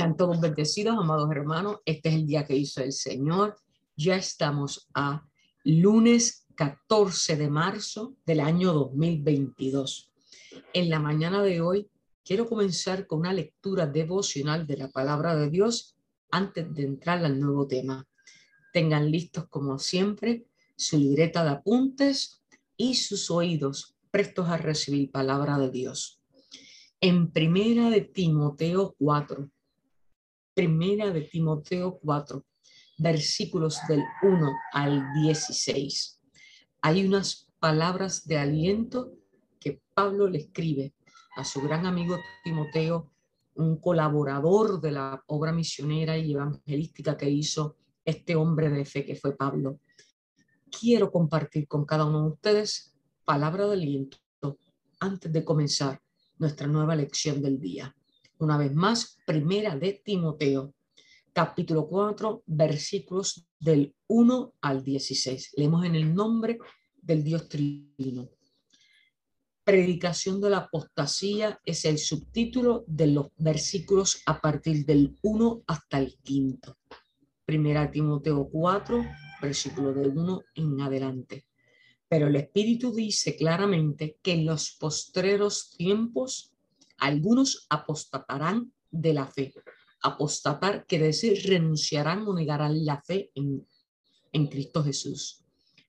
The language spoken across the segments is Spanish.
Sean todos bendecidos, amados hermanos. Este es el día que hizo el Señor. Ya estamos a lunes 14 de marzo del año 2022. En la mañana de hoy quiero comenzar con una lectura devocional de la palabra de Dios antes de entrar al nuevo tema. Tengan listos como siempre su libreta de apuntes y sus oídos prestos a recibir palabra de Dios. En primera de Timoteo 4, primera de Timoteo 4, versículos del 1 al 16. Hay unas palabras de aliento que Pablo le escribe a su gran amigo Timoteo, un colaborador de la obra misionera y evangelística que hizo este hombre de fe que fue Pablo. Quiero compartir con cada uno de ustedes palabra de aliento antes de comenzar nuestra nueva lección del día. Una vez más, primera de Timoteo, capítulo 4, versículos del 1 al 16. Leemos en el nombre del Dios Trino. Predicación de la apostasía es el subtítulo de los versículos a partir del 1 hasta el quinto. Primera Timoteo 4, versículo del 1 en adelante. Pero el Espíritu dice claramente que en los postreros tiempos algunos apostatarán de la fe. Apostatar quiere decir renunciarán o negarán la fe en, en Cristo Jesús,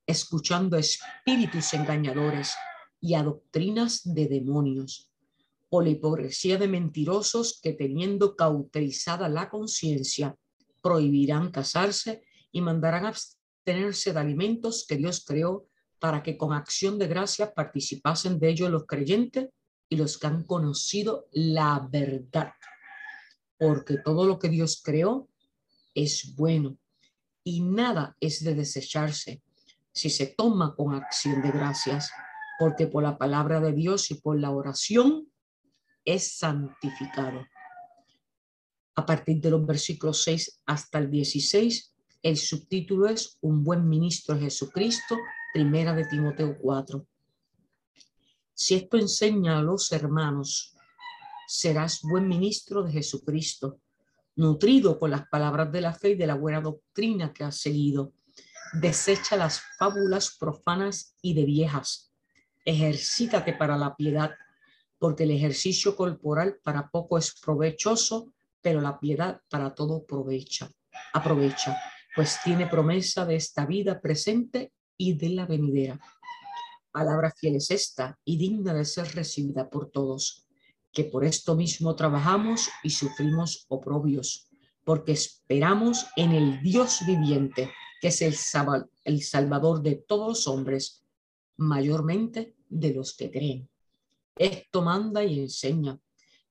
escuchando espíritus engañadores y a doctrinas de demonios, o la hipocresía de mentirosos que teniendo cauterizada la conciencia, prohibirán casarse y mandarán abstenerse de alimentos que Dios creó para que con acción de gracia participasen de ellos los creyentes y los que han conocido la verdad. Porque todo lo que Dios creó es bueno y nada es de desecharse si se toma con acción de gracias porque por la palabra de Dios y por la oración es santificado. A partir de los versículos 6 hasta el 16, el subtítulo es Un buen ministro Jesucristo, primera de Timoteo 4. Si esto enseña a los hermanos, serás buen ministro de Jesucristo, nutrido por las palabras de la fe y de la buena doctrina que has seguido. Desecha las fábulas profanas y de viejas ejercítate para la piedad, porque el ejercicio corporal para poco es provechoso, pero la piedad para todo aprovecha, aprovecha, pues tiene promesa de esta vida presente y de la venidera. Palabra fiel es esta y digna de ser recibida por todos, que por esto mismo trabajamos y sufrimos oprobios, porque esperamos en el Dios viviente, que es el, el Salvador de todos los hombres mayormente de los que creen. Esto manda y enseña.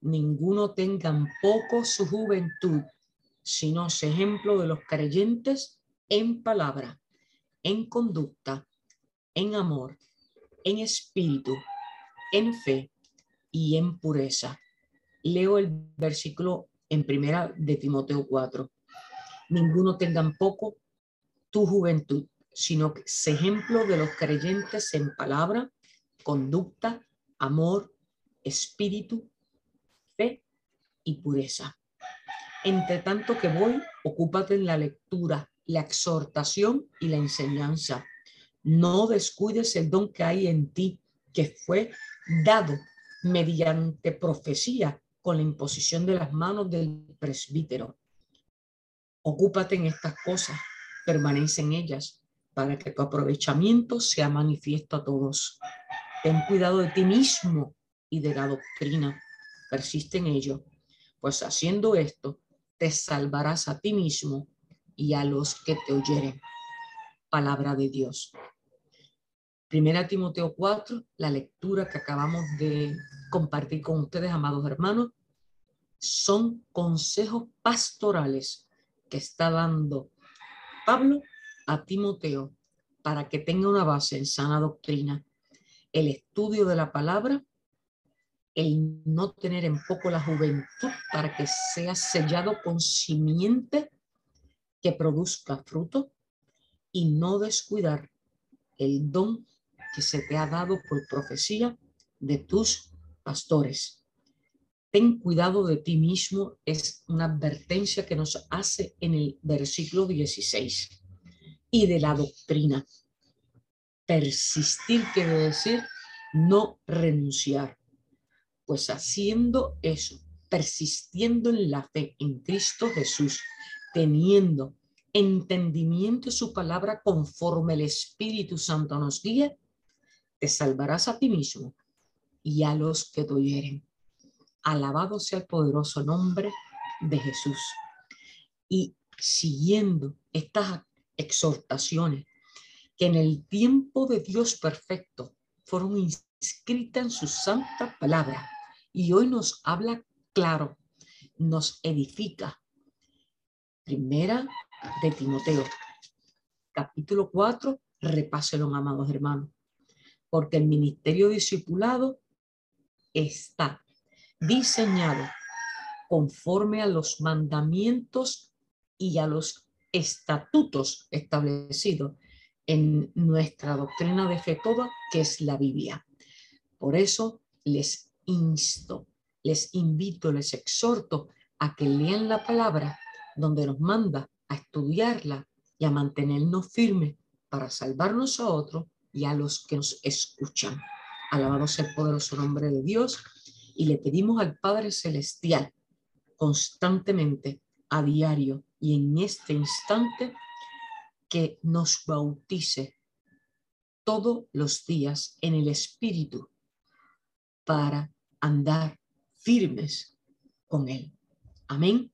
Ninguno tenga en poco su juventud, sino es ejemplo de los creyentes en palabra, en conducta, en amor, en espíritu, en fe y en pureza. Leo el versículo en primera de Timoteo 4. Ninguno tenga en poco tu juventud, sino que es ejemplo de los creyentes en palabra, conducta, amor, espíritu, fe y pureza. Entre tanto que voy, ocúpate en la lectura, la exhortación y la enseñanza. No descuides el don que hay en ti, que fue dado mediante profecía con la imposición de las manos del presbítero. Ocúpate en estas cosas, permanece en ellas, para que tu aprovechamiento sea manifiesto a todos. Ten cuidado de ti mismo y de la doctrina. Persiste en ello, pues haciendo esto te salvarás a ti mismo y a los que te oyeren. Palabra de Dios. Primera Timoteo 4, la lectura que acabamos de compartir con ustedes, amados hermanos, son consejos pastorales que está dando Pablo a Timoteo para que tenga una base en sana doctrina, el estudio de la palabra, el no tener en poco la juventud para que sea sellado con simiente que produzca fruto y no descuidar el don que se te ha dado por profecía de tus pastores. ten cuidado de ti mismo es una advertencia que nos hace en el versículo 16. Y de la doctrina. Persistir quiere decir no renunciar. Pues haciendo eso, persistiendo en la fe en Cristo Jesús, teniendo entendimiento de su palabra conforme el Espíritu Santo nos guía, te salvarás a ti mismo y a los que te oyeren. Alabado sea el poderoso nombre de Jesús. Y siguiendo estas exhortaciones que en el tiempo de Dios perfecto fueron inscritas en su santa palabra y hoy nos habla claro, nos edifica. Primera de Timoteo, capítulo 4, repáselo, amados hermanos, porque el ministerio discipulado está diseñado conforme a los mandamientos y a los estatutos establecidos en nuestra doctrina de fe toda, que es la Biblia. Por eso les insto, les invito, les exhorto a que lean la palabra donde nos manda a estudiarla y a mantenernos firmes para salvarnos a otros y a los que nos escuchan. Alabado sea el poderoso nombre de Dios y le pedimos al Padre Celestial constantemente, a diario y en este instante, que nos bautice todos los días en el Espíritu para andar firmes con Él. Amén.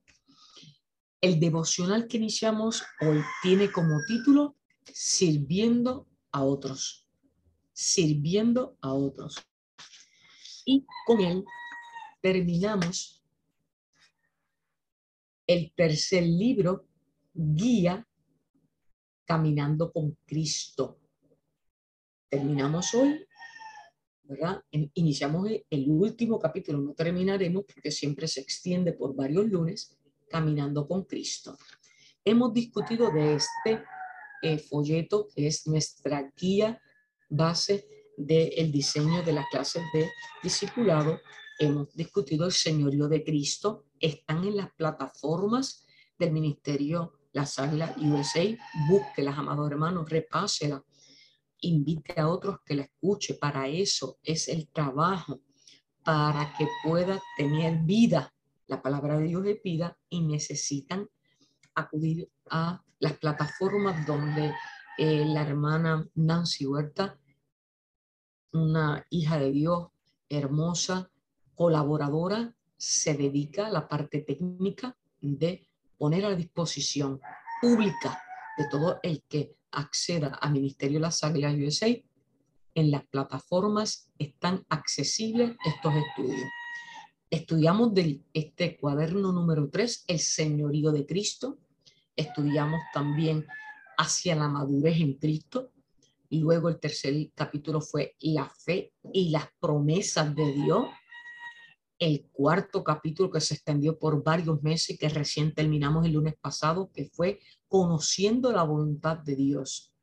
El devocional que iniciamos hoy tiene como título Sirviendo a otros. Sirviendo a otros. Y con él terminamos el tercer libro, Guía Caminando con Cristo. Terminamos hoy, ¿verdad? Iniciamos el último capítulo, no terminaremos porque siempre se extiende por varios lunes, Caminando con Cristo. Hemos discutido de este eh, folleto que es nuestra guía base del diseño de las clases de discipulado. Hemos discutido el señorío de Cristo. Están en las plataformas del Ministerio Las Águilas USA. Búsquelas, amados hermanos, repásela. Invite a otros que la escuche. Para eso es el trabajo, para que pueda tener vida. La palabra de Dios es vida y necesitan acudir a las plataformas donde eh, la hermana Nancy Huerta una hija de Dios hermosa, colaboradora, se dedica a la parte técnica de poner a disposición pública de todo el que acceda al Ministerio de las Águilas USA. En las plataformas están accesibles estos estudios. Estudiamos de este cuaderno número 3, el señorío de Cristo. Estudiamos también hacia la madurez en Cristo, y luego el tercer capítulo fue la fe y las promesas de Dios. El cuarto capítulo que se extendió por varios meses y que recién terminamos el lunes pasado, que fue conociendo la voluntad de Dios.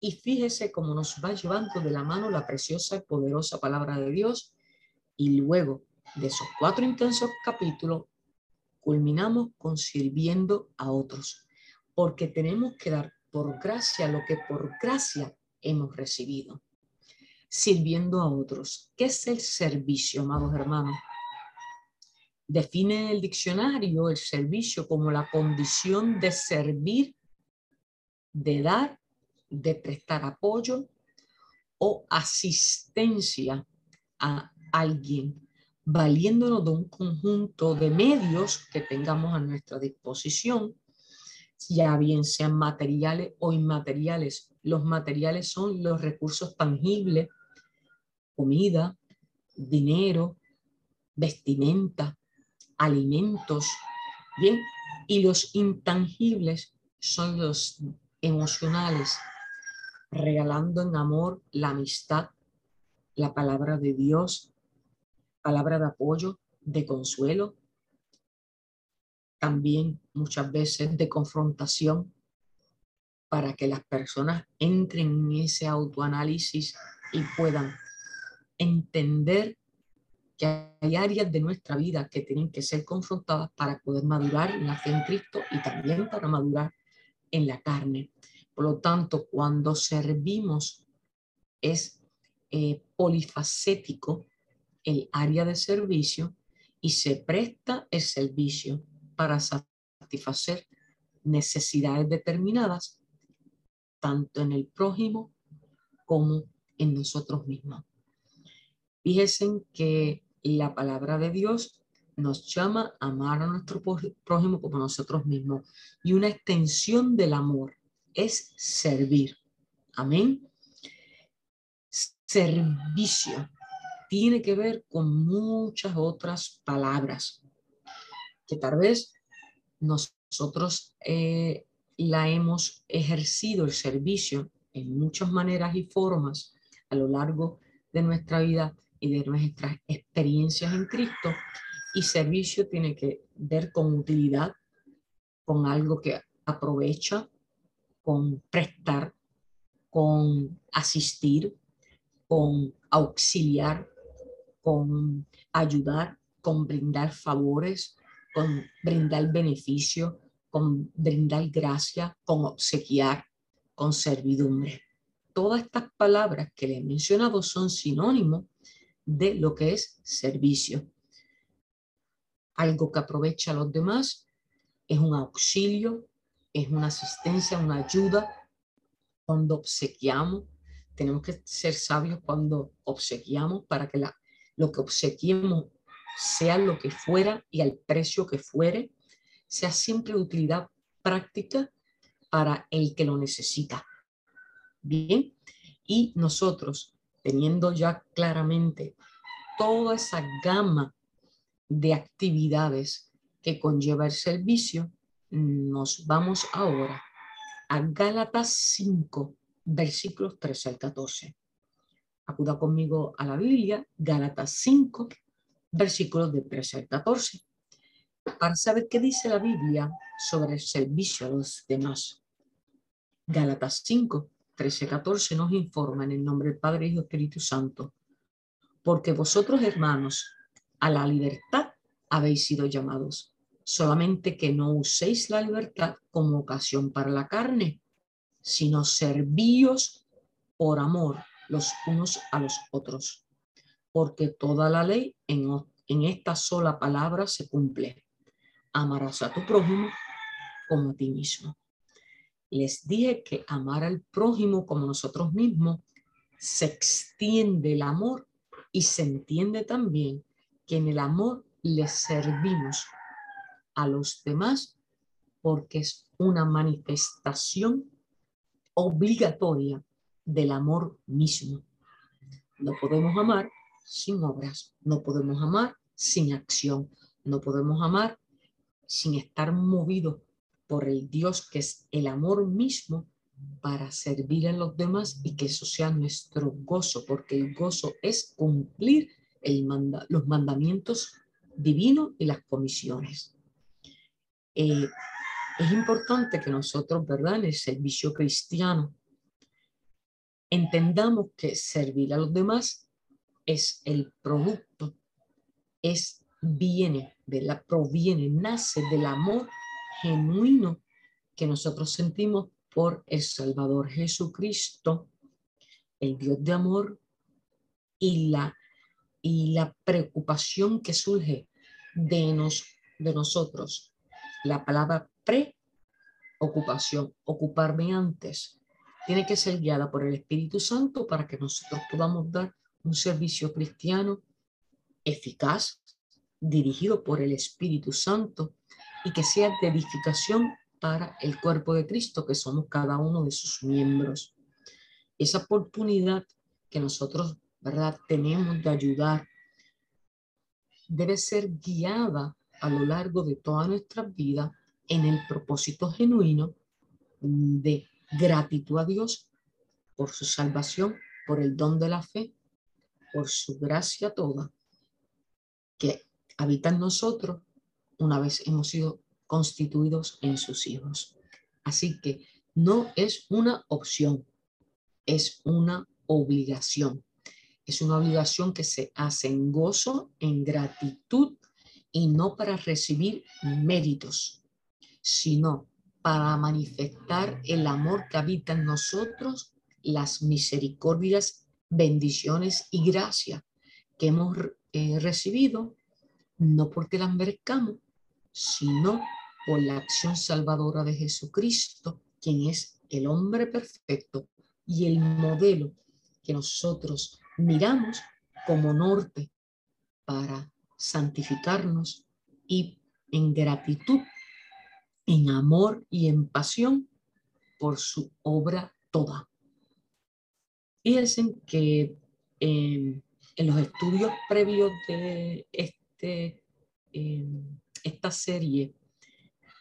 Y fíjese cómo nos va llevando de la mano la preciosa y poderosa palabra de Dios. Y luego de esos cuatro intensos capítulos, culminamos con sirviendo a otros, porque tenemos que dar por gracia lo que por gracia hemos recibido. Sirviendo a otros. ¿Qué es el servicio, amados hermanos? Define el diccionario el servicio como la condición de servir, de dar, de prestar apoyo o asistencia a alguien, valiéndonos de un conjunto de medios que tengamos a nuestra disposición ya bien sean materiales o inmateriales. Los materiales son los recursos tangibles, comida, dinero, vestimenta, alimentos, bien, y los intangibles son los emocionales, regalando en amor la amistad, la palabra de Dios, palabra de apoyo, de consuelo, también muchas veces de confrontación para que las personas entren en ese autoanálisis y puedan entender que hay áreas de nuestra vida que tienen que ser confrontadas para poder madurar en la en Cristo y también para madurar en la carne. Por lo tanto, cuando servimos es eh, polifacético el área de servicio y se presta el servicio para satisfacer necesidades determinadas, tanto en el prójimo como en nosotros mismos. Fíjense que la palabra de Dios nos llama a amar a nuestro prójimo como nosotros mismos. Y una extensión del amor es servir. Amén. Servicio tiene que ver con muchas otras palabras que tal vez nosotros eh, la hemos ejercido el servicio en muchas maneras y formas a lo largo de nuestra vida y de nuestras experiencias en Cristo. Y servicio tiene que ver con utilidad, con algo que aprovecha, con prestar, con asistir, con auxiliar, con ayudar, con brindar favores, con brindar beneficio, con brindar gracia, con obsequiar, con servidumbre. Todas estas palabras que le he mencionado son sinónimos de lo que es servicio. Algo que aprovecha a los demás es un auxilio, es una asistencia, una ayuda. Cuando obsequiamos, tenemos que ser sabios cuando obsequiamos para que la, lo que obsequiemos sea lo que fuera y al precio que fuere, sea siempre utilidad práctica para el que lo necesita. Bien, y nosotros teniendo ya claramente toda esa gama de actividades que conlleva el servicio, nos vamos ahora a Gálatas 5, versículos 13 al 14. Acuda conmigo a la Biblia, Gálatas 5, versículos de 13 al 14, para saber qué dice la Biblia sobre el servicio a los demás. Gálatas 5, 13-14 nos informa en el nombre del Padre, y Espíritu Santo, porque vosotros hermanos a la libertad habéis sido llamados, solamente que no uséis la libertad como ocasión para la carne, sino servíos por amor los unos a los otros, porque toda la ley en, esta sola palabra se cumple. Amarás a tu prójimo como a ti mismo les dije que amar al prójimo como nosotros mismos se extiende el amor y se entiende también que en el amor le servimos a los demás porque es una manifestación obligatoria del amor mismo. No podemos amar sin obras, no podemos amar sin acción, no podemos amar sin estar movidos por el Dios que es el amor mismo para servir a los demás y que eso sea nuestro gozo, porque el gozo es cumplir el los mandamientos divinos y las comisiones. Eh, es importante que nosotros, ¿verdad? En el servicio cristiano, entendamos que servir a los demás es el producto, es viene, la, proviene, nace del amor genuino que nosotros sentimos por el Salvador Jesucristo, el Dios de amor y la, y la preocupación que surge de, nos, de nosotros. La palabra preocupación, ocuparme antes, tiene que ser guiada por el Espíritu Santo para que nosotros podamos dar un servicio cristiano eficaz, dirigido por el Espíritu Santo y que sea de edificación para el cuerpo de Cristo, que somos cada uno de sus miembros. Esa oportunidad que nosotros, ¿verdad?, tenemos de ayudar debe ser guiada a lo largo de toda nuestra vida en el propósito genuino de gratitud a Dios por su salvación, por el don de la fe, por su gracia toda que habita en nosotros una vez hemos sido constituidos en sus hijos. Así que no es una opción, es una obligación. Es una obligación que se hace en gozo, en gratitud y no para recibir méritos, sino para manifestar el amor que habita en nosotros, las misericordias, bendiciones y gracias que hemos eh, recibido, no porque las merezcamos, sino por la acción salvadora de Jesucristo, quien es el hombre perfecto y el modelo que nosotros miramos como norte para santificarnos y en gratitud, en amor y en pasión por su obra toda. Fíjense que em, en los estudios previos de este, em, esta serie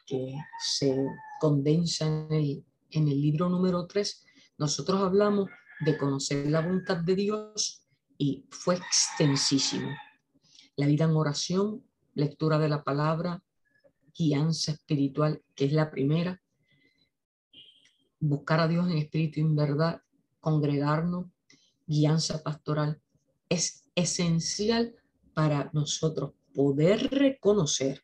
que se condensa en el, en el libro número 3, nosotros hablamos de conocer la voluntad de Dios y fue extensísimo. La vida en oración, lectura de la palabra, guianza espiritual, que es la primera, buscar a Dios en espíritu y en verdad, congregarnos, guianza pastoral, es esencial para nosotros poder reconocer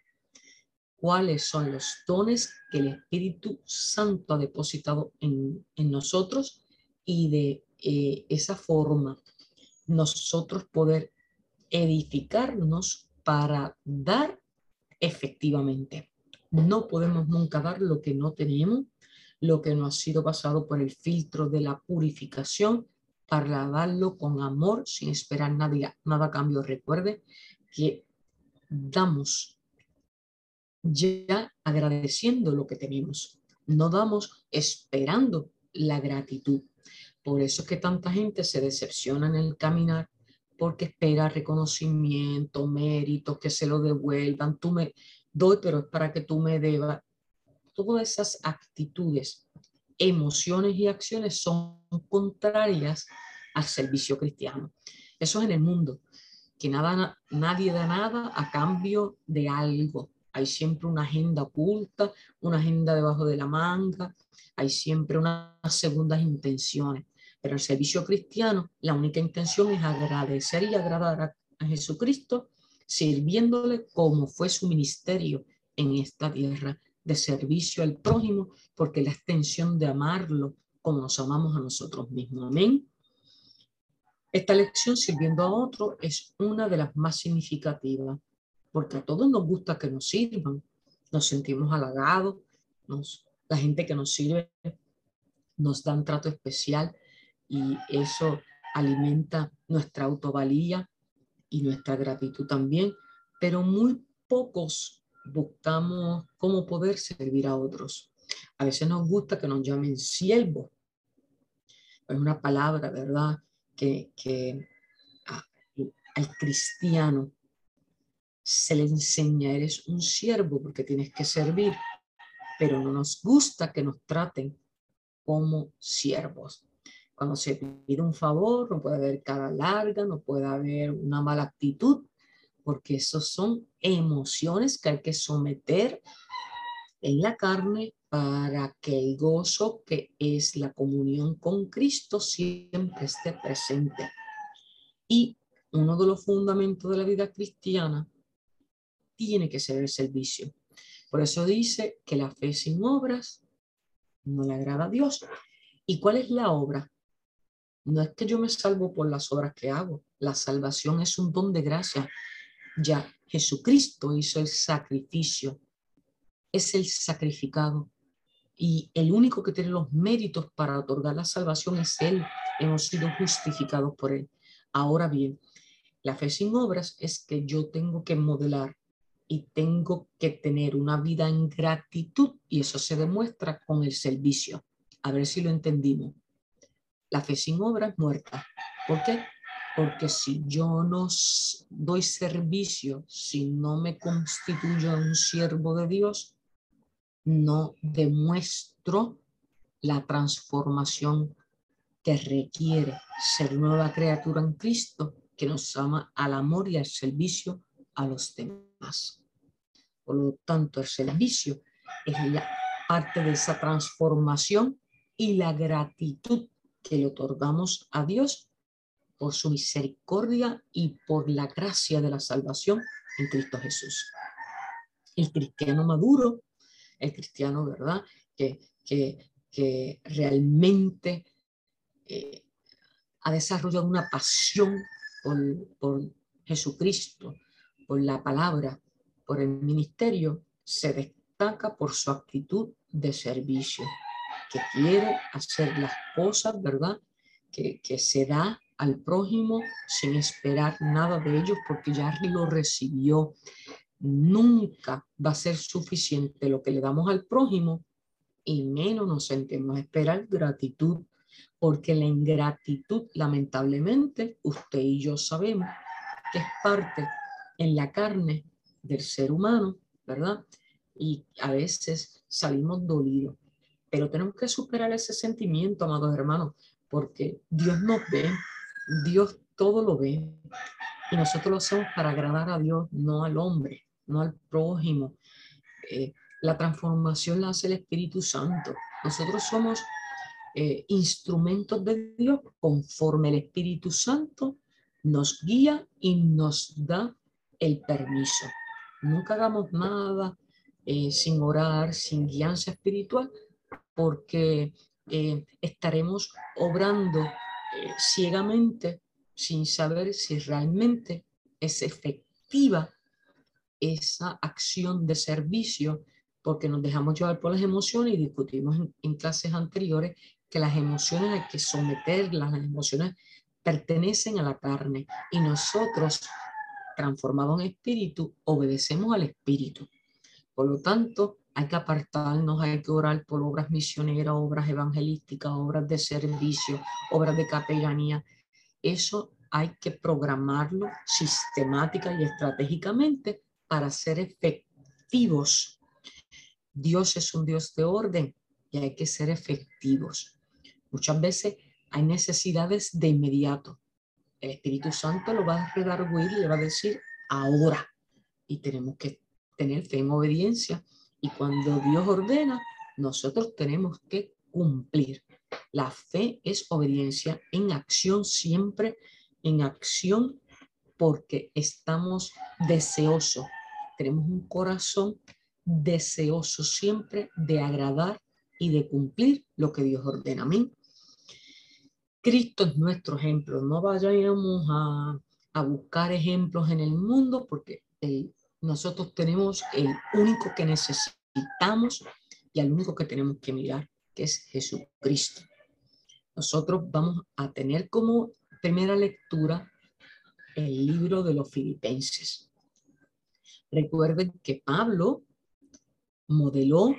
cuáles son los dones que el Espíritu Santo ha depositado en, nosotros y de eh, esa forma nosotros poder edificarnos para dar efectivamente. No podemos nunca dar lo que no tenemos, lo que no ha sido pasado por el filtro de la purificación, para darlo con amor, sin esperar nada, nada a cambio. Recuerde que damos ya agradeciendo lo que tenemos. No damos esperando la gratitud. Por eso es que tanta gente se decepciona en el caminar porque espera reconocimiento, mérito, que se lo devuelvan. Tú me doy, pero es para que tú me debas. Todas esas actitudes, emociones y acciones son contrarias al servicio cristiano. Eso es en el mundo, que nada, nadie da nada a cambio de algo hay siempre una agenda oculta, una agenda debajo de la manga, hay siempre unas segundas intenciones. Pero el servicio cristiano, la única intención es agradecer y agradar a, Jesucristo, sirviéndole como fue su ministerio en esta tierra, de servicio al prójimo, porque la extensión de amarlo como nos amamos a nosotros mismos. Amén. Esta lección sirviendo a otro es una de las más significativas porque a todos nos gusta que nos sirvan, nos sentimos halagados, nos, la gente que nos sirve nos da un trato especial y eso alimenta nuestra autovalía y nuestra gratitud también, pero muy pocos buscamos cómo poder servir a otros. A veces nos gusta que nos llamen siervo. Es una palabra, ¿verdad? Que, que al cristiano se le enseña, eres un siervo porque tienes que servir, pero no nos gusta que nos traten como siervos. Cuando se pide un favor, no puede haber cara larga, no puede haber una mala actitud, porque esos son emociones que hay que someter en la carne para que el gozo que es la comunión con Cristo siempre esté presente. Y uno de los fundamentos de la vida cristiana tiene que ser el servicio. Por eso dice que la fe sin obras no le agrada a Dios. ¿Y cuál es la obra? No es que yo me salvo por las obras que hago. La salvación es un don de gracia. Ya Jesucristo hizo el sacrificio. Es el sacrificado. Y el único que tiene los méritos para otorgar la salvación es Él. Hemos sido justificados por Él. Ahora bien, la fe sin obras es que yo tengo que modelar y tengo que tener una vida en gratitud y eso se demuestra con el servicio. A ver si lo entendimos. La fe sin obra es muerta. ¿Por qué? Porque si yo no doy servicio, si no me constituyo un siervo de Dios, no demuestro la transformación que requiere ser nueva criatura en Cristo que nos ama al amor y al servicio a los demás. Por lo tanto, el servicio es la parte de esa transformación y la gratitud que le otorgamos a Dios por su misericordia y por la gracia de la salvación en Cristo Jesús. El cristiano maduro, el cristiano, ¿verdad? Que, que, realmente eh, ha desarrollado una pasión por, por Jesucristo, por la palabra, por el ministerio, se destaca por su actitud de servicio, que quiere hacer las cosas, ¿verdad? Que, que se da al prójimo sin esperar nada de ellos porque ya lo recibió. Nunca va a ser suficiente lo que le damos al prójimo y menos nos sentimos a esperar gratitud, porque la ingratitud, lamentablemente, usted y yo sabemos que es parte en la carne del ser humano, ¿verdad? Y a veces salimos dolidos, pero tenemos que superar ese sentimiento, amados hermanos, porque Dios nos ve, Dios todo lo ve y nosotros lo hacemos para agradar a Dios, no al hombre, no al prójimo. Eh, la transformación la hace el Espíritu Santo. Nosotros somos eh, instrumentos de Dios conforme el Espíritu Santo nos guía y nos da el permiso. Nunca hagamos nada eh, sin orar, sin guianza espiritual, porque estaremos obrando eh, ciegamente sin saber si realmente es efectiva esa acción de servicio, porque nos dejamos llevar por las emociones y discutimos en, clases anteriores que las emociones hay que someterlas, las emociones pertenecen a la carne y nosotros, transformados en espíritu, obedecemos al espíritu. Por lo tanto, hay que apartarnos, hay que orar por obras misioneras, obras evangelísticas, obras de servicio, obras de capellanía. Eso hay que programarlo sistemática y estratégicamente para ser efectivos. Dios es un Dios de orden y hay que ser efectivos. Muchas veces hay necesidades de inmediato. El Espíritu Santo lo va a redarguir y le va a decir ahora. Y tenemos que tener fe en obediencia y cuando Dios ordena, nosotros tenemos que cumplir. La fe es obediencia en acción, siempre en acción, porque estamos deseosos. Tenemos un corazón deseoso siempre de agradar y de cumplir lo que Dios ordena. Amén. Cristo es nuestro ejemplo. No vayamos a, buscar ejemplos en el mundo porque el nosotros tenemos el único que necesitamos y al único que tenemos que mirar, que es Jesucristo. Nosotros vamos a tener como primera lectura el libro de los filipenses. Recuerden que Pablo modeló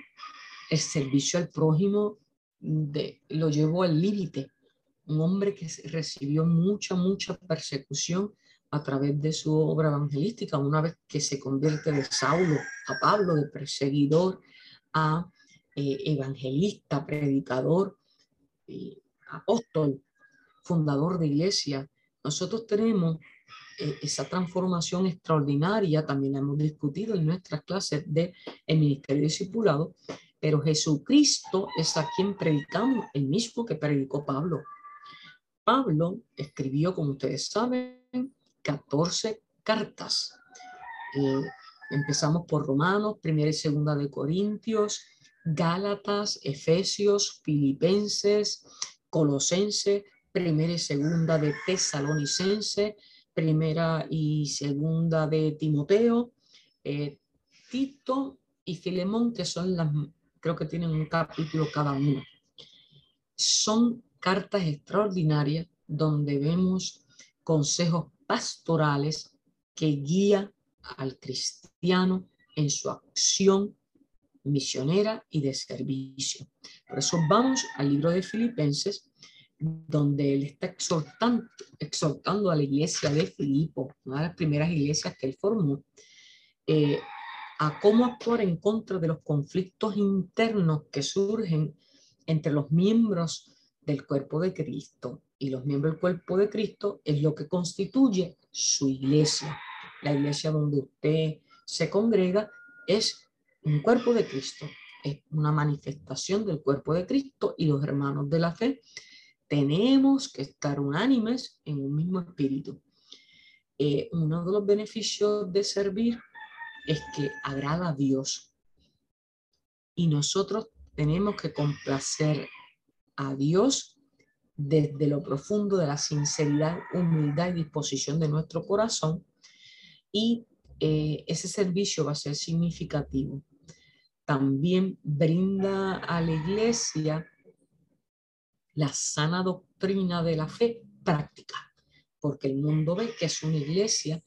el servicio al prójimo, de, lo llevó al límite. Un hombre que recibió mucha, mucha persecución a través de su obra evangelística, una vez que se convierte de Saulo a Pablo, de perseguidor a eh, evangelista, predicador, apóstol, fundador de iglesia. Nosotros tenemos eh, esa transformación extraordinaria, también la hemos discutido en nuestras clases de el ministerio discipulado, pero Jesucristo es a quien predicamos, el mismo que predicó Pablo. Pablo escribió, como ustedes saben, 14 cartas. Eh, empezamos por Romanos, primera y segunda de Corintios, Gálatas, Efesios, Filipenses, Colosense, primera y segunda de Tesalonicense, primera y segunda de Timoteo, eh, Tito y Filemón, que son las, creo que tienen un capítulo cada uno. Son cartas extraordinarias donde vemos consejos pastorales que guía al cristiano en su acción misionera y de servicio. Por eso vamos al libro de Filipenses, donde él está exhortando, a la iglesia de Filipo, una de las primeras iglesias que él formó, eh, a cómo actuar en contra de los conflictos internos que surgen entre los miembros del cuerpo de Cristo y los miembros del cuerpo de Cristo es lo que constituye su iglesia. La iglesia donde usted se congrega es un cuerpo de Cristo, es una manifestación del cuerpo de Cristo y los hermanos de la fe tenemos que estar unánimes en un mismo espíritu. Eh, uno de los beneficios de servir es que agrada a Dios. Y nosotros tenemos que complacer a Dios desde lo profundo de la sinceridad, humildad y disposición de nuestro corazón. Y eh, ese servicio va a ser significativo. También brinda a la iglesia la sana doctrina de la fe práctica, porque el mundo ve que es una iglesia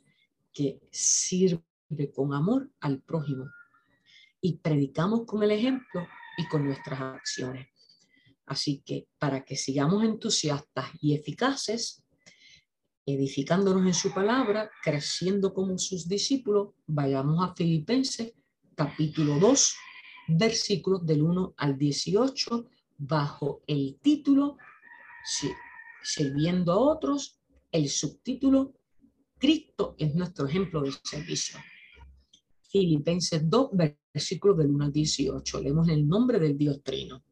que sirve con amor al prójimo y predicamos con el ejemplo y con nuestras acciones. Así que para que sigamos entusiastas y eficaces, edificándonos en su palabra, creciendo como sus discípulos, vayamos a Filipenses capítulo 2, versículos del 1 al 18, bajo el título Sirviendo a otros, el subtítulo Cristo es nuestro ejemplo de servicio. Filipenses 2, versículos del 1 al 18. Leemos el nombre del Dios Trino.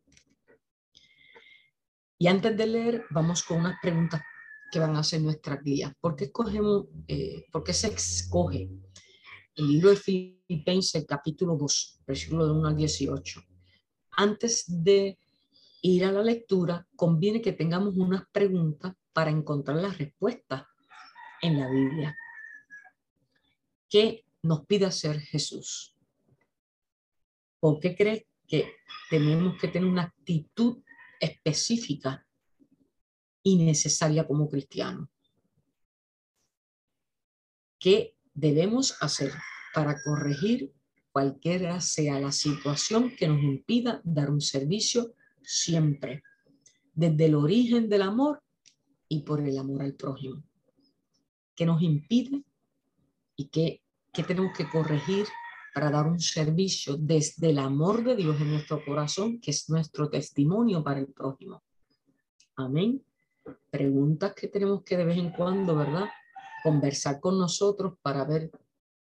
Y antes de leer, vamos con unas preguntas que van a ser nuestras guías. ¿Por qué, escogemos, eh, ¿Por qué se escoge el libro de Filipenses, capítulo 2, versículo del 1 al 18? Antes de ir a la lectura, conviene que tengamos unas preguntas para encontrar las respuestas en la Biblia. ¿Qué nos pide hacer Jesús? ¿Por qué crees que tenemos que tener una actitud específica y necesaria como cristianos? ¿Qué debemos hacer para corregir cualquiera sea la situación que nos impida dar un servicio siempre, desde el origen del amor y por el amor al prójimo. ¿Qué nos impide y qué, qué tenemos que corregir para dar un servicio desde el amor de Dios en nuestro corazón, que es nuestro testimonio para el prójimo? Amén. Preguntas que tenemos que de vez en cuando, ¿verdad? Conversar con nosotros para ver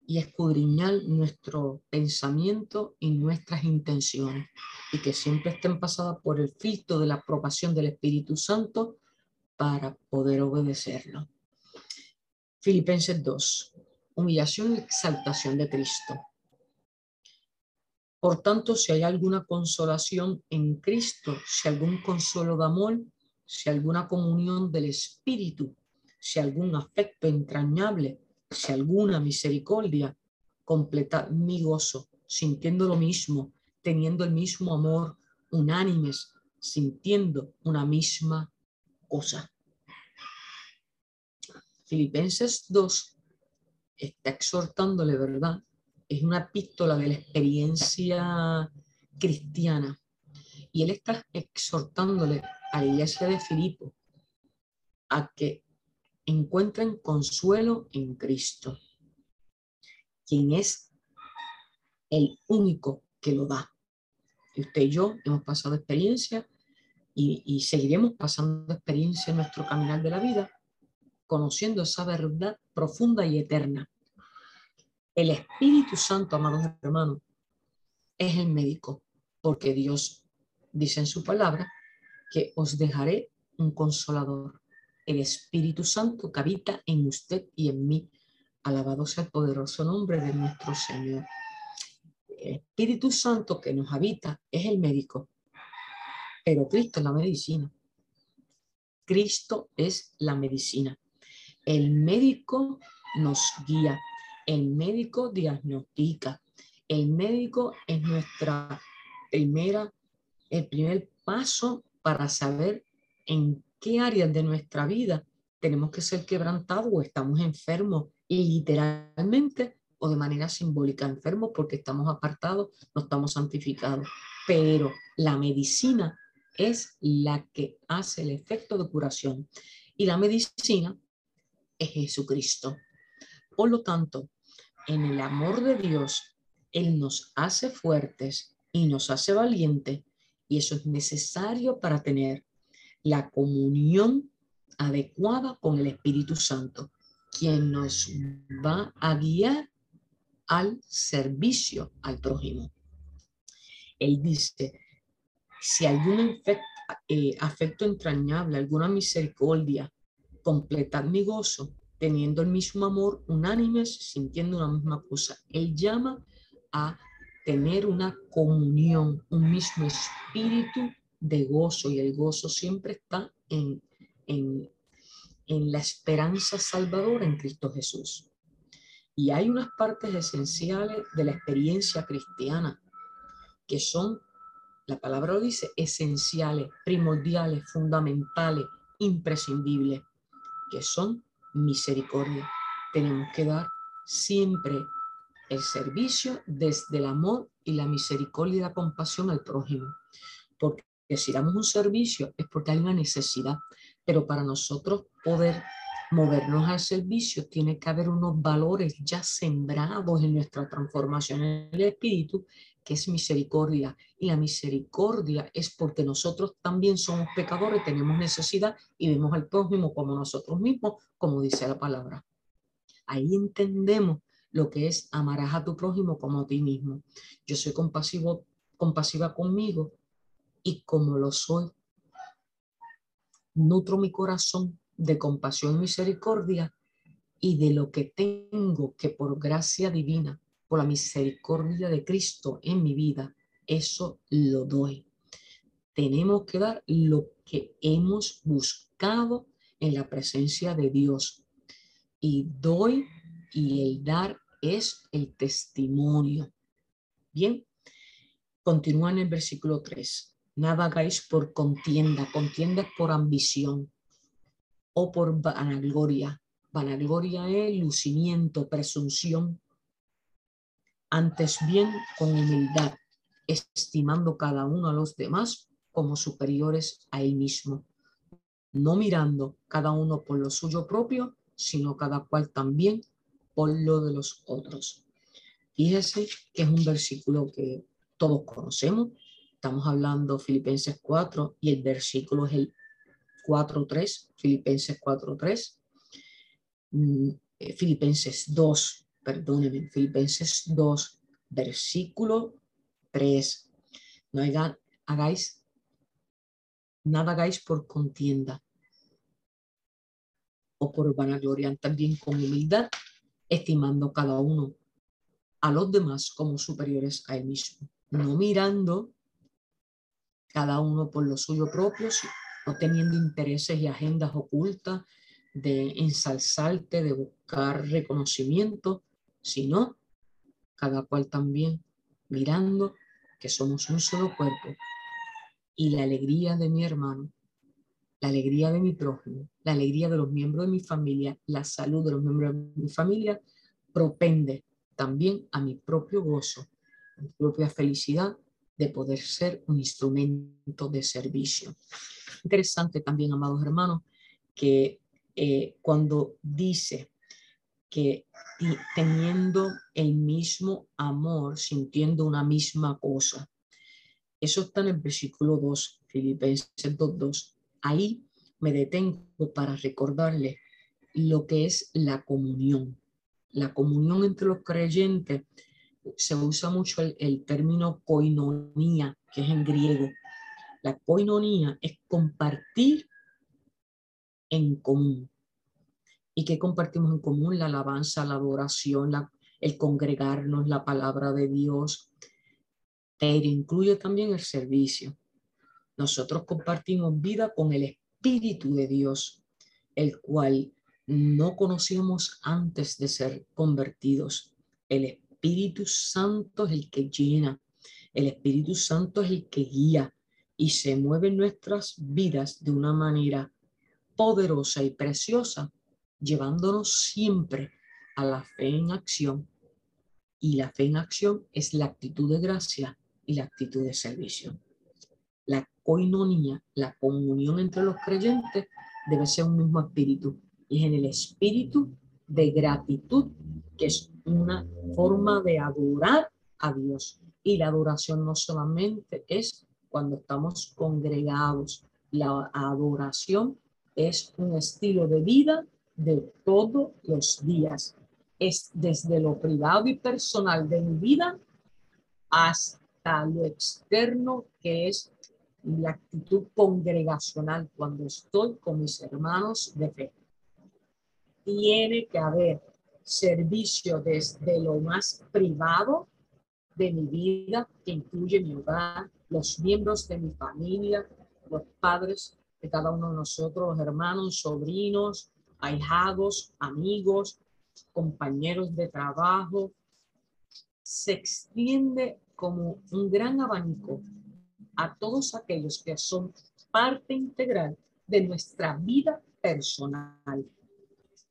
y escudriñar nuestro pensamiento y nuestras intenciones y que siempre estén pasadas por el filtro de la aprobación del Espíritu Santo para poder obedecerlo. Filipenses 2. Humillación y exaltación de Cristo. Por tanto, si hay alguna consolación en Cristo, si algún consuelo de amor, si alguna comunión del Espíritu, si algún afecto entrañable, si alguna misericordia, completa mi gozo, sintiendo lo mismo, teniendo el mismo amor, unánimes, sintiendo una misma cosa. Filipenses 2 está exhortándole, ¿verdad? Es una epístola de la experiencia cristiana. Y él está exhortándole a la iglesia de Filipo a que encuentren consuelo en Cristo, quien es el único que lo da. Y usted y yo hemos pasado experiencia y, y seguiremos pasando experiencia en nuestro caminar de la vida, conociendo esa verdad profunda y eterna. El Espíritu Santo, amados hermanos, es el médico, porque Dios dice en su palabra que os dejaré un consolador el Espíritu Santo que habita en usted y en mí. Alabado sea el poderoso nombre de nuestro Señor. El Espíritu Santo que nos habita es el médico, pero Cristo es la medicina. Cristo es la medicina. El médico nos guía, el médico diagnostica, el médico es nuestra primera, el primer paso para saber en qué áreas de nuestra vida tenemos que ser quebrantados o estamos enfermos literalmente o de manera simbólica enfermos porque estamos apartados, no estamos santificados. Pero la medicina es la que hace el efecto de curación y la medicina es Jesucristo. Por lo tanto, en el amor de Dios, Él nos hace fuertes y nos hace valientes y eso es necesario para tener la comunión adecuada con el Espíritu Santo, quien nos va a guiar al servicio al prójimo. Él dice, si algún eh, afecto entrañable, alguna misericordia, completar mi gozo, teniendo el mismo amor, unánimes, sintiendo una misma cosa. Él llama a tener una comunión, un mismo espíritu de gozo y el gozo siempre está en, en, en la esperanza salvadora en Cristo Jesús. Y hay unas partes esenciales de la experiencia cristiana que son, la palabra lo dice, esenciales, primordiales, fundamentales, imprescindibles, que son misericordia. Tenemos que dar siempre el servicio desde el amor y la misericordia y la compasión al prójimo. Porque si damos un servicio es porque hay una necesidad, pero para nosotros poder movernos al servicio tiene que haber unos valores ya sembrados en nuestra transformación en el espíritu, que es misericordia. Y la misericordia es porque nosotros también somos pecadores, tenemos necesidad y vemos al prójimo como nosotros mismos, como dice la palabra. Ahí entendemos lo que es amarás a tu prójimo como a ti mismo. Yo soy compasivo, compasiva conmigo y como lo soy, nutro mi corazón de compasión y misericordia y de lo que tengo que por gracia divina, por la misericordia de Cristo en mi vida, eso lo doy. Tenemos que dar lo que hemos buscado en la presencia de Dios. Y doy y el dar es el testimonio. Bien, continúa en el versículo 3. Nada hagáis por contienda, contienda por ambición o por vanagloria. Vanagloria es lucimiento, presunción. Antes bien, con humildad, estimando cada uno a los demás como superiores a él mismo, no mirando cada uno por lo suyo propio, sino cada cual también por lo de los otros. Fíjese que es un versículo que todos conocemos. Estamos hablando Filipenses 4 y el versículo es el 4.3, Filipenses 4.3, mm, eh, Filipenses 2, perdónenme, Filipenses 2, versículo 3. No hagáis, nada hagáis por contienda o por vanagloria, también con humildad, estimando cada uno a los demás como superiores a él mismo, no mirando cada uno por lo suyo propio, no teniendo intereses y agendas ocultas de ensalzarte, de buscar reconocimiento, sino cada cual también mirando que somos un solo cuerpo y la alegría de mi hermano, la alegría de mi prójimo, la alegría de los miembros de mi familia, la salud de los miembros de mi familia, propende también a mi propio gozo, a mi propia felicidad de poder ser un instrumento de servicio. Interesante también, amados hermanos, que eh, cuando dice que teniendo el mismo amor, sintiendo una misma cosa, eso está en el versículo 2, Filipenses 2.2. Ahí me detengo para recordarle lo que es la comunión. La comunión entre los creyentes se usa mucho el, término koinonia, que es en griego. La koinonia es compartir en común. ¿Y qué compartimos en común? La alabanza, la adoración, el congregarnos, la palabra de Dios, pero incluye también el servicio. Nosotros compartimos vida con el Espíritu de Dios, el cual no conocíamos antes de ser convertidos. El Espíritu Santo es el que llena, el Espíritu Santo es el que guía y se mueve en nuestras vidas de una manera poderosa y preciosa, llevándonos siempre a la fe en acción. Y la fe en acción es la actitud de gracia y la actitud de servicio. La coinonía, la comunión entre los creyentes, debe ser un mismo espíritu. Y es en el espíritu de gratitud que es una forma de adorar a Dios. Y la adoración no solamente es cuando estamos congregados, la adoración es un estilo de vida de todos los días. Es desde lo privado y personal de mi vida hasta lo externo que es la actitud congregacional cuando estoy con mis hermanos de fe. Tiene que haber servicio desde lo más privado de mi vida, que incluye mi hogar, los miembros de mi familia, los padres de cada uno de nosotros, los hermanos, sobrinos, ahijados, amigos, compañeros de trabajo. Se extiende como un gran abanico a todos aquellos que son parte integral de nuestra vida personal.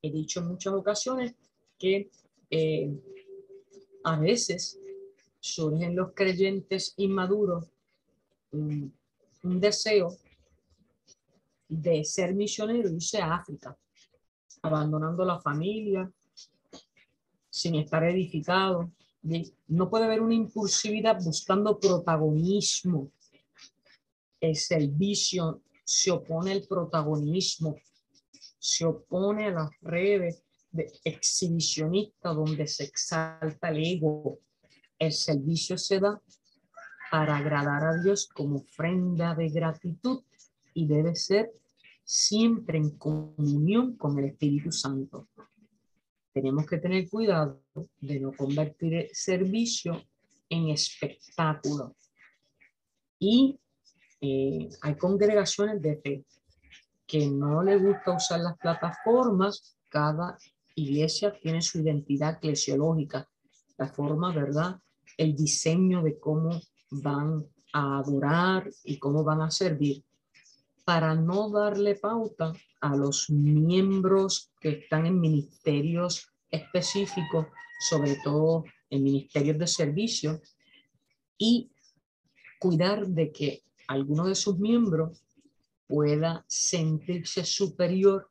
He dicho en muchas ocasiones que eh, a veces surgen los creyentes inmaduros un, deseo de ser misionero y irse a África, abandonando la familia, sin estar edificado. No puede haber una impulsividad buscando protagonismo. El servicio se opone al protagonismo, se opone a las redes de exhibicionista donde se exalta el ego. El servicio se da para agradar a Dios como ofrenda de gratitud y debe ser siempre en comunión con el Espíritu Santo. Tenemos que tener cuidado de no convertir el servicio en espectáculo. Y eh, hay congregaciones de fe que no le gusta usar las plataformas. Cada iglesia tiene su identidad eclesiológica, la forma, ¿verdad? El diseño de cómo van a adorar y cómo van a servir para no darle pauta a los miembros que están en ministerios específicos, sobre todo en ministerios de servicio, y cuidar de que alguno de sus miembros pueda sentirse superior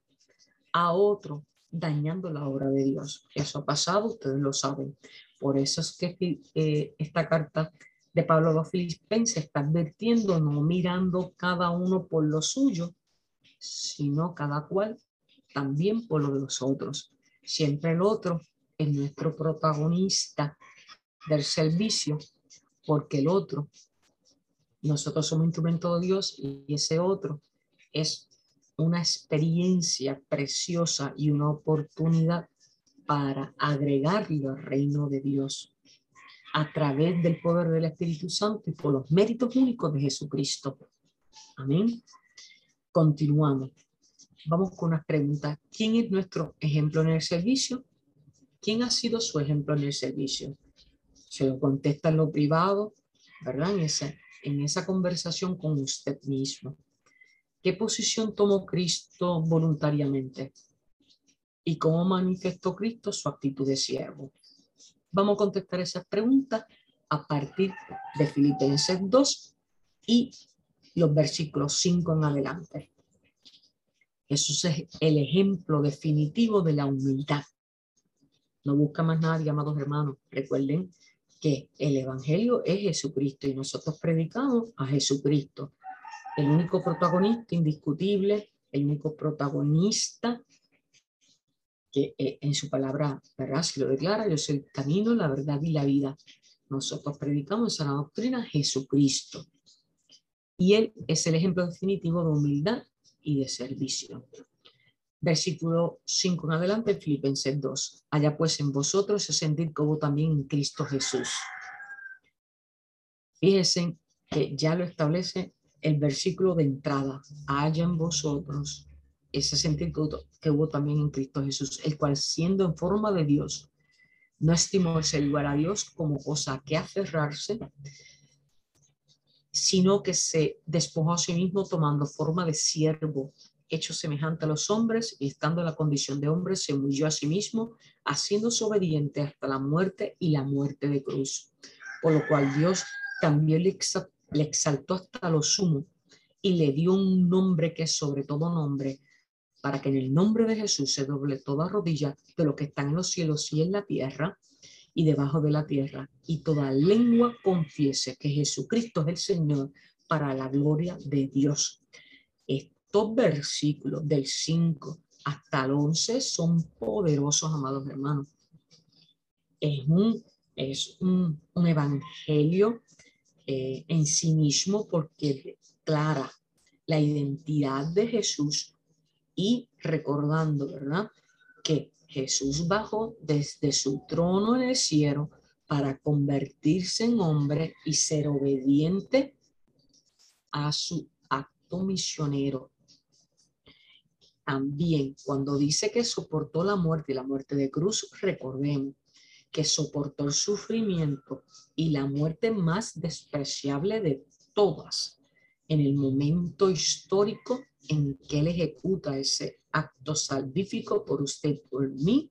a otro, dañando la obra de Dios. Eso ha pasado, ustedes lo saben. Por eso es que eh, esta carta de Pablo a los Filipenses está advirtiendo, no mirando cada uno por lo suyo, sino cada cual también por lo de los otros. Siempre el otro es nuestro protagonista del servicio, porque el otro, nosotros somos instrumento de Dios y ese otro es una experiencia preciosa y una oportunidad para agregarlo al reino de Dios a través del poder del Espíritu Santo y por los méritos únicos de Jesucristo. Amén. Continuamos. Vamos con unas preguntas. ¿Quién es nuestro ejemplo en el servicio? ¿Quién ha sido su ejemplo en el servicio? Se lo contesta en lo privado, ¿verdad? En esa, en esa conversación con usted mismo. ¿Qué posición tomó Cristo voluntariamente? ¿Y cómo manifestó Cristo su actitud de siervo? Vamos a contestar esas preguntas a partir de Filipenses 2 y los versículos 5 en adelante. Eso es el ejemplo definitivo de la humildad. No busca más nadie, amados hermanos. Recuerden que el Evangelio es Jesucristo y nosotros predicamos a Jesucristo. El único protagonista indiscutible, el único protagonista que eh, en su palabra, ¿verdad? Si lo declara, yo soy el camino, la verdad y la vida. Nosotros predicamos esa doctrina Jesucristo. Y Él es el ejemplo definitivo de humildad y de servicio. Versículo 5 en adelante, Filipenses 2. Allá pues en vosotros se sentir como también en Cristo Jesús. Fíjense que ya lo establece el versículo de entrada. Allá en vosotros ese sentido que hubo también en Cristo Jesús, el cual siendo en forma de Dios, no estimó ser igual a Dios como cosa que aferrarse, sino que se despojó a sí mismo tomando forma de siervo, hecho semejante a los hombres y estando en la condición de hombre, se humilló a sí mismo, haciéndose obediente hasta la muerte y la muerte de cruz. Por lo cual Dios también le, exaltó hasta lo sumo y le dio un nombre que es sobre todo nombre, para que en el nombre de Jesús se doble toda rodilla de lo que están en los cielos y en la tierra y debajo de la tierra, y toda lengua confiese que Jesucristo es el Señor para la gloria de Dios. Estos versículos del 5 hasta el 11 son poderosos, amados hermanos. Es un, es un, evangelio eh, en sí mismo porque clara la identidad de Jesús y recordando, ¿verdad? Que Jesús bajó desde su trono en el cielo para convertirse en hombre y ser obediente a su acto misionero. También cuando dice que soportó la muerte y la muerte de cruz, recordemos que soportó el sufrimiento y la muerte más despreciable de todas en el momento histórico en que él ejecuta ese acto salvífico por usted, por mí,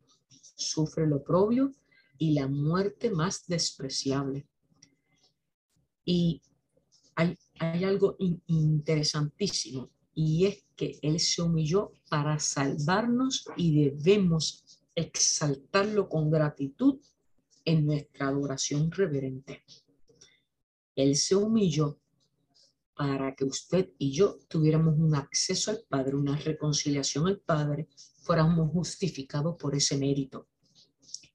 sufre lo propio y la muerte más despreciable. Y hay, hay algo interesantísimo y es que Él se humilló para salvarnos y debemos exaltarlo con gratitud en nuestra adoración reverente. Él se humilló para que usted y yo tuviéramos un acceso al Padre, una reconciliación al Padre, fuéramos justificados por ese mérito.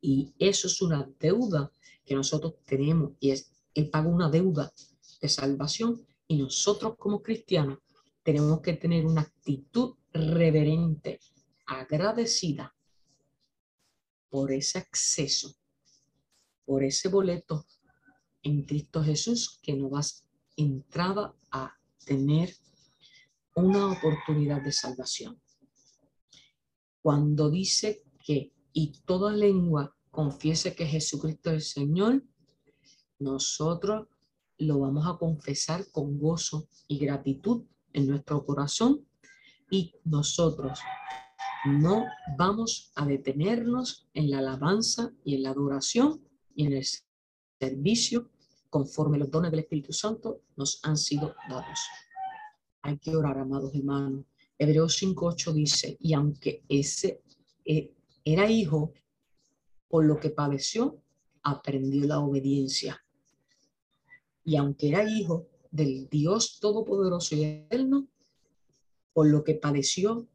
Y eso es una deuda que nosotros tenemos y es, Él paga una deuda de salvación y nosotros como cristianos tenemos que tener una actitud reverente, agradecida por ese acceso, por ese boleto en Cristo Jesús que nos entraba a tener una oportunidad de salvación. Cuando dice que y toda lengua confiese que Jesucristo es el Señor, nosotros lo vamos a confesar con gozo y gratitud en nuestro corazón y nosotros no vamos a detenernos en la alabanza y en la adoración y en el servicio conforme los dones del Espíritu Santo nos han sido dados. Hay que orar, amados hermanos. Hebreos 5.8 dice, y aunque ese eh, era hijo, por lo que padeció, aprendió la obediencia. Y aunque era hijo del Dios Todopoderoso y Eterno, por lo que padeció,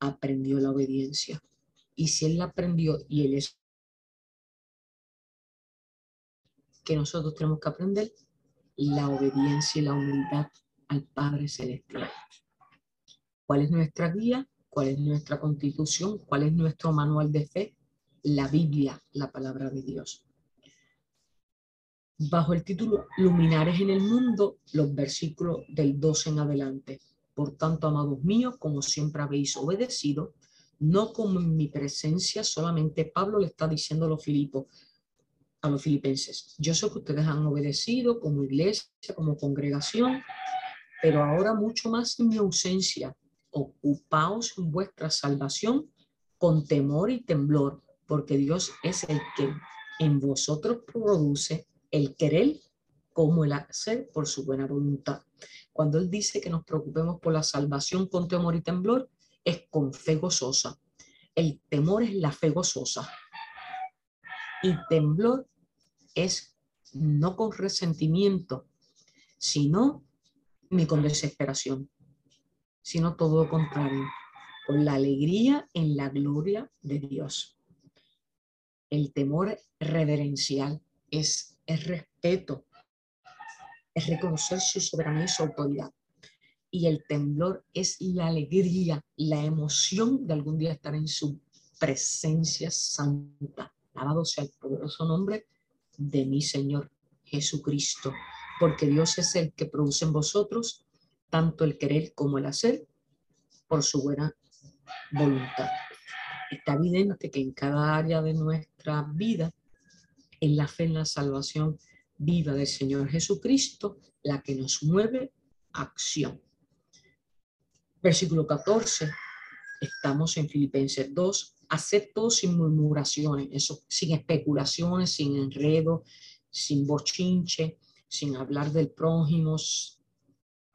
aprendió la obediencia. Y si él la aprendió y él es que nosotros tenemos que aprender, la obediencia y la humildad al Padre Celestial. ¿Cuál es nuestra guía? ¿Cuál es nuestra constitución? ¿Cuál es nuestro manual de fe? La Biblia, la palabra de Dios. Bajo el título Luminares en el mundo, los versículos del 12 en adelante. Por tanto, amados míos, como siempre habéis obedecido, no como en mi presencia, solamente Pablo le está diciendo a los Filipos, a los filipenses. Yo sé que ustedes han obedecido como iglesia, como congregación, pero ahora mucho más en mi ausencia. Ocupaos en vuestra salvación con temor y temblor, porque Dios es el que en vosotros produce el querer como el hacer por su buena voluntad. Cuando Él dice que nos preocupemos por la salvación con temor y temblor, es con fe gozosa. El temor es la fe gozosa. Y temblor es no con resentimiento, sino ni con desesperación, sino todo lo contrario, con la alegría en la gloria de Dios. El temor reverencial es el respeto, es reconocer su soberanía y su autoridad. Y el temblor es la alegría, la emoción de algún día estar en su presencia santa. Alabado sea el poderoso nombre de mi Señor Jesucristo, porque Dios es el que produce en vosotros tanto el querer como el hacer por su buena voluntad. Está evidente que en cada área de nuestra vida, en la fe en la salvación viva del Señor Jesucristo, la que nos mueve acción. Versículo 14, estamos en Filipenses 2, hacer todo sin murmuraciones, sin especulaciones, sin enredo, sin bochinche, sin hablar del prójimo.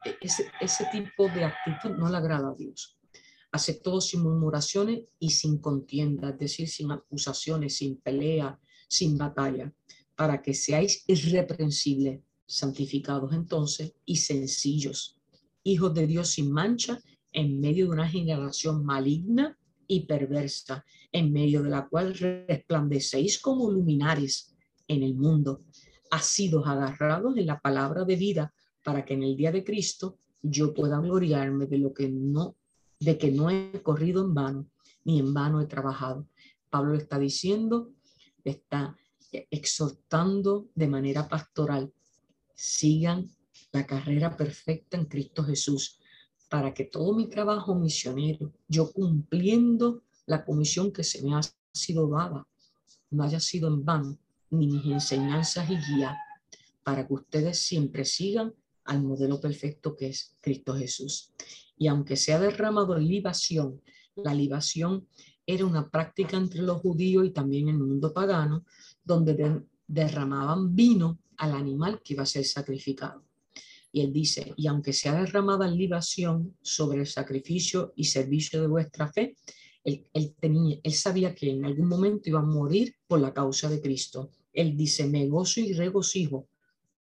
E, ese, ese tipo de actitud no le agrada a Dios. Hacer todo sin murmuraciones y sin contienda, es decir, sin acusaciones, sin pelea, sin batalla, para que seáis irreprensibles, santificados entonces y sencillos, hijos de Dios sin mancha en medio de una generación maligna y perversa, en medio de la cual resplandecéis como luminares en el mundo, sido agarrados en la palabra de vida para que en el día de Cristo yo pueda gloriarme de lo que no, de que no he corrido en vano, ni en vano he trabajado. Pablo está diciendo, está exhortando de manera pastoral, sigan la carrera perfecta en Cristo Jesús, para que todo mi trabajo misionero, yo cumpliendo la comisión que se me ha sido dada, no haya sido en vano, ni mis enseñanzas y guías, para que ustedes siempre sigan al modelo perfecto que es Cristo Jesús. Y aunque se ha derramado libación, la libación era una práctica entre los judíos y también en el mundo pagano, donde derramaban vino al animal que iba a ser sacrificado. Y él dice, y aunque sea derramada libación sobre el sacrificio y servicio de vuestra fe, él, él, tenía, él sabía que en algún momento iba a morir por la causa de Cristo. Él dice, me gozo y regocijo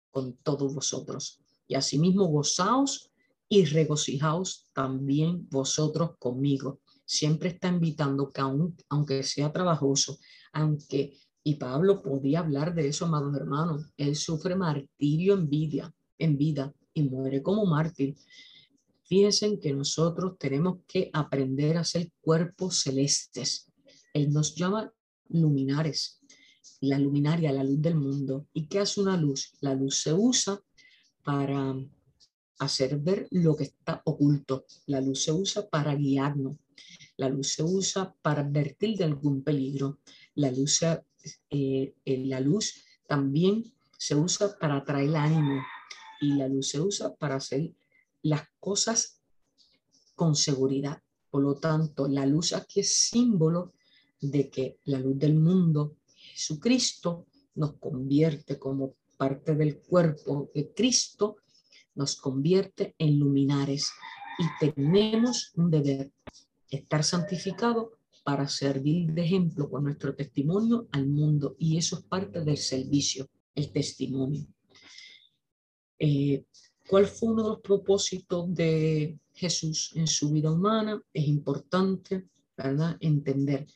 con todos vosotros. Y asimismo gozaos y regocijaos también vosotros conmigo. Siempre está invitando que aunque sea trabajoso, aunque, y Pablo podía hablar de eso, amados hermanos, él sufre martirio en vida, en vida y muere como mártir. Fíjense que nosotros tenemos que aprender a ser cuerpos celestes. Él nos llama luminares, la luminaria, la luz del mundo. ¿Y qué hace una luz? La luz se usa para hacer ver lo que está oculto. La luz se usa para guiarnos. La luz se usa para advertir de algún peligro. La luz, eh, eh, la luz también se usa para atraer ánimo y la luz se usa para hacer las cosas con seguridad. Por lo tanto, la luz aquí es símbolo de que la luz del mundo, Jesucristo, nos convierte como parte del cuerpo de Cristo, nos convierte en luminares y tenemos un deber, estar santificado para servir de ejemplo con nuestro testimonio al mundo y eso es parte del servicio, el testimonio. Eh, ¿Cuál fue uno de los propósitos de Jesús en su vida humana? Es importante, ¿verdad?, entender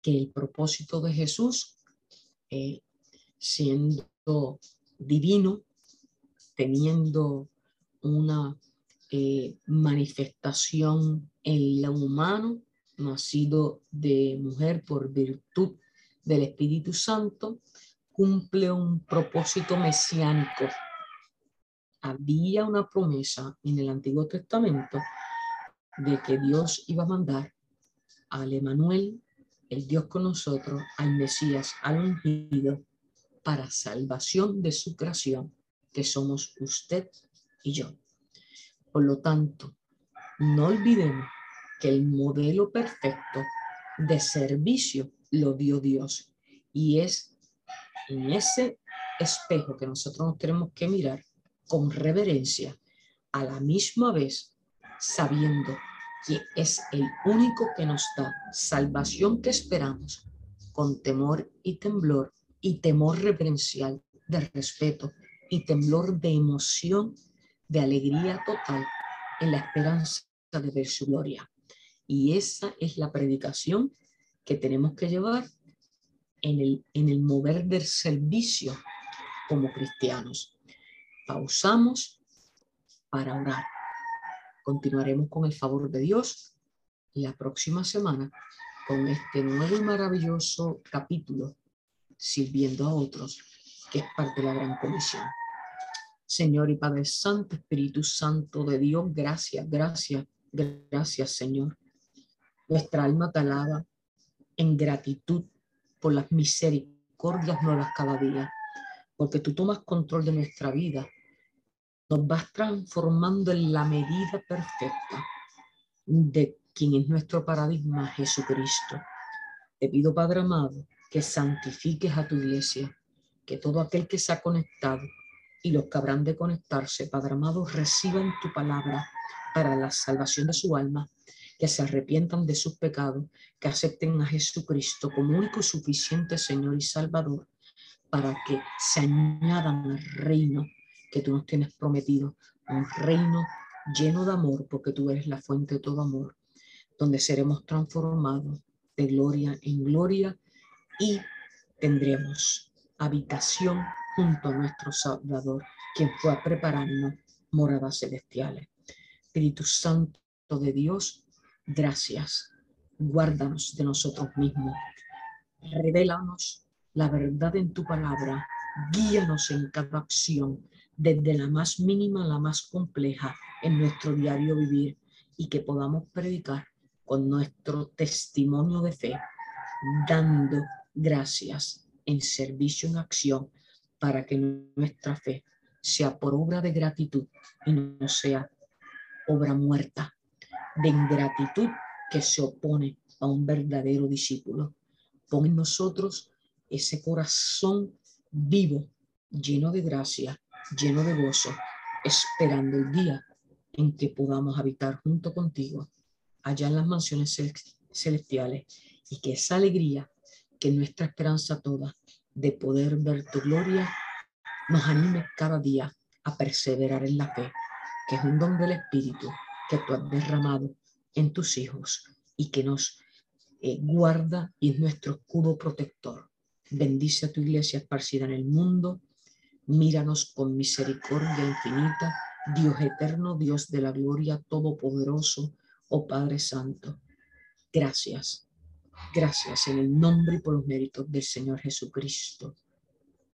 que el propósito de Jesús eh, siendo divino, teniendo una eh, manifestación en lo humano, nacido de mujer por virtud del Espíritu Santo, cumple un propósito mesiánico. Había una promesa en el Antiguo Testamento de que Dios iba a mandar al Emanuel, el Dios con nosotros, al Mesías, al ungido, para salvación de su creación, que somos usted y yo. Por lo tanto, no olvidemos que el modelo perfecto de servicio lo dio Dios y es en ese espejo que nosotros nos tenemos que mirar con reverencia, a la misma vez sabiendo que es el único que nos da salvación que esperamos, con temor y temblor y temor reverencial de respeto y temblor de emoción, de alegría total en la esperanza de ver su gloria. Y esa es la predicación que tenemos que llevar en el, en el mover del servicio como cristianos. Pausamos para orar. Continuaremos con el favor de Dios la próxima semana con este nuevo y maravilloso capítulo sirviendo a otros, que es parte de la gran comisión. Señor y Padre Santo, Espíritu Santo de Dios, gracias, gracias, gracias, Señor. Nuestra alma te alaba en gratitud por las misericordias nuevas cada día, porque tú tomas control de nuestra vida, nos vas transformando en la medida perfecta de quien es nuestro paradigma, Jesucristo. Te pido, Padre amado, que santifiques a tu iglesia, que todo aquel que se ha conectado y los que habrán de conectarse, Padre amado, reciban tu palabra para la salvación de su alma, que se arrepientan de sus pecados, que acepten a Jesucristo como único suficiente Señor y Salvador, para que se añadan al reino que tú nos tienes prometido, un reino lleno de amor, porque tú eres la fuente de todo amor, donde seremos transformados de gloria en gloria y tendremos habitación junto a nuestro Salvador, quien fue a prepararnos moradas celestiales. Espíritu Santo de Dios, gracias. Guárdanos de nosotros mismos. Revélanos la verdad en tu palabra. Guíanos en cada acción, desde la más mínima a la más compleja en nuestro diario vivir y que podamos predicar con nuestro testimonio de fe, dando gracias en servicio, en acción, para que nuestra fe sea por obra de gratitud y no sea obra muerta, de ingratitud que se opone a un verdadero discípulo. Pon en nosotros ese corazón vivo, lleno de gracia, lleno de gozo, esperando el día en que podamos habitar junto contigo allá en las mansiones celestiales y que esa alegría, que nuestra esperanza toda de poder ver tu gloria, nos anime cada día a perseverar en la fe, que es un don del Espíritu que tú has derramado en tus hijos y que nos eh, guarda y es nuestro escudo protector. Bendice a tu iglesia esparcida en el mundo. Míranos con misericordia infinita, Dios eterno, Dios de la gloria, todopoderoso, oh Padre Santo. Gracias, gracias en el nombre y por los méritos del Señor Jesucristo,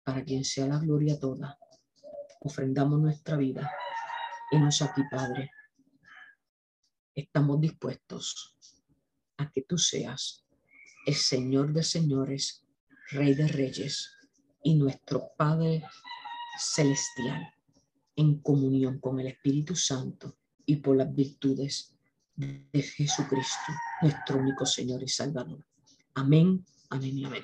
para quien sea la gloria toda. Ofrendamos nuestra vida y nos aquí, Padre. Estamos dispuestos a que tú seas el Señor de señores, Rey de reyes y nuestro Padre celestial en comunión con el Espíritu Santo y por las virtudes de Jesucristo, nuestro único Señor y Salvador. Amén, amén y amén.